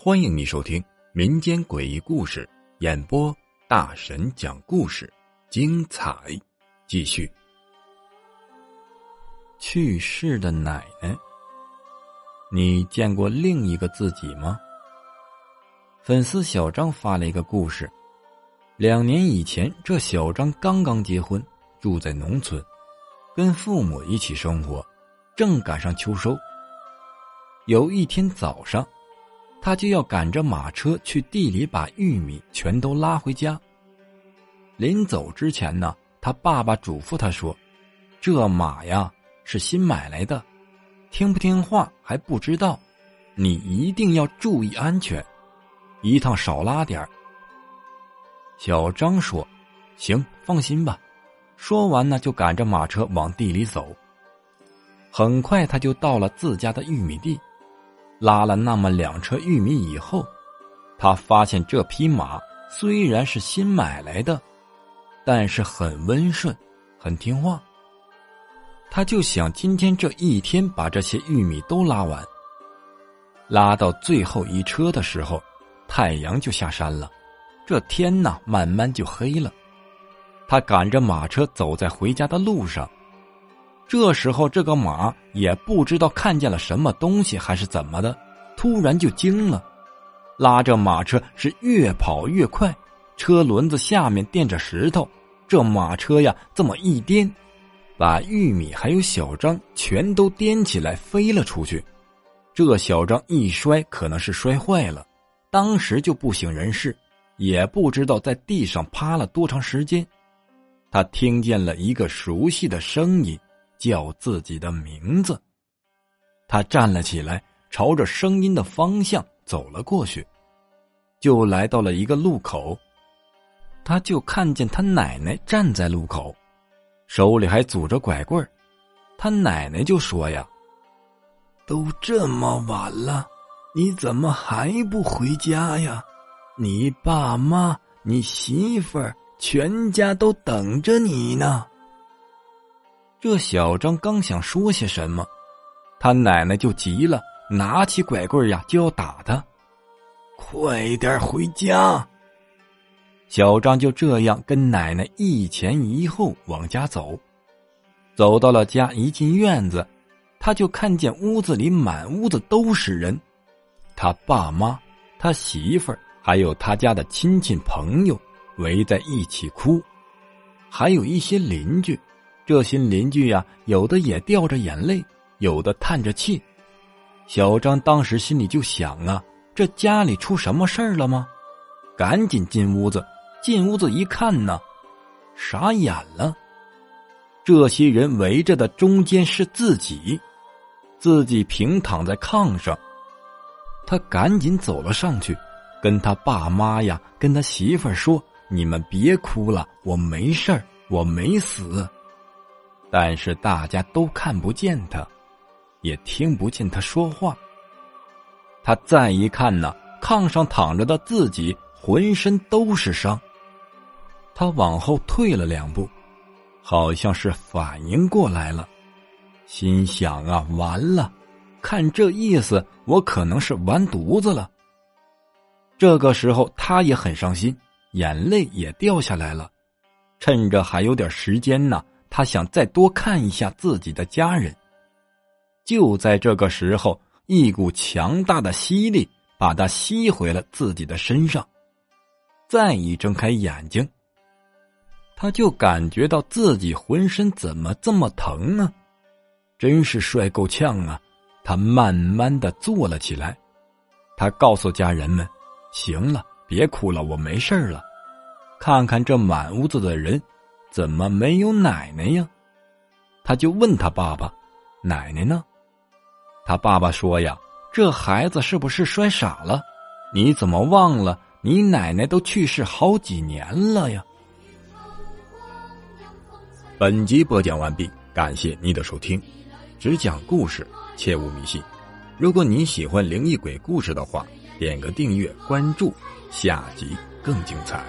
欢迎你收听民间诡异故事演播，大神讲故事，精彩继续。去世的奶奶，你见过另一个自己吗？粉丝小张发了一个故事：两年以前，这小张刚刚结婚，住在农村，跟父母一起生活，正赶上秋收。有一天早上。他就要赶着马车去地里把玉米全都拉回家。临走之前呢，他爸爸嘱咐他说：“这马呀是新买来的，听不听话还不知道，你一定要注意安全，一趟少拉点小张说：“行，放心吧。”说完呢，就赶着马车往地里走。很快，他就到了自家的玉米地。拉了那么两车玉米以后，他发现这匹马虽然是新买来的，但是很温顺，很听话。他就想今天这一天把这些玉米都拉完。拉到最后一车的时候，太阳就下山了，这天呐慢慢就黑了。他赶着马车走在回家的路上。这时候，这个马也不知道看见了什么东西，还是怎么的，突然就惊了，拉着马车是越跑越快，车轮子下面垫着石头，这马车呀这么一颠，把玉米还有小张全都颠起来飞了出去。这小张一摔，可能是摔坏了，当时就不省人事，也不知道在地上趴了多长时间。他听见了一个熟悉的声音。叫自己的名字，他站了起来，朝着声音的方向走了过去，就来到了一个路口，他就看见他奶奶站在路口，手里还拄着拐棍他奶奶就说：“呀，都这么晚了，你怎么还不回家呀？你爸妈、你媳妇儿，全家都等着你呢。”这小张刚想说些什么，他奶奶就急了，拿起拐棍呀就要打他。快点回家！小张就这样跟奶奶一前一后往家走。走到了家，一进院子，他就看见屋子里满屋子都是人，他爸妈、他媳妇儿，还有他家的亲戚朋友围在一起哭，还有一些邻居。这些邻居呀，有的也掉着眼泪，有的叹着气。小张当时心里就想啊，这家里出什么事儿了吗？赶紧进屋子。进屋子一看呢，傻眼了。这些人围着的中间是自己，自己平躺在炕上。他赶紧走了上去，跟他爸妈呀，跟他媳妇儿说：“你们别哭了，我没事儿，我没死。”但是大家都看不见他，也听不见他说话。他再一看呢，炕上躺着的自己浑身都是伤。他往后退了两步，好像是反应过来了，心想啊，完了，看这意思，我可能是完犊子了。这个时候，他也很伤心，眼泪也掉下来了。趁着还有点时间呢。他想再多看一下自己的家人。就在这个时候，一股强大的吸力把他吸回了自己的身上。再一睁开眼睛，他就感觉到自己浑身怎么这么疼呢？真是帅够呛啊！他慢慢的坐了起来，他告诉家人们：“行了，别哭了，我没事了。看看这满屋子的人。”怎么没有奶奶呀？他就问他爸爸：“奶奶呢？”他爸爸说：“呀，这孩子是不是摔傻了？你怎么忘了你奶奶都去世好几年了呀？”本集播讲完毕，感谢你的收听。只讲故事，切勿迷信。如果你喜欢灵异鬼故事的话，点个订阅关注，下集更精彩。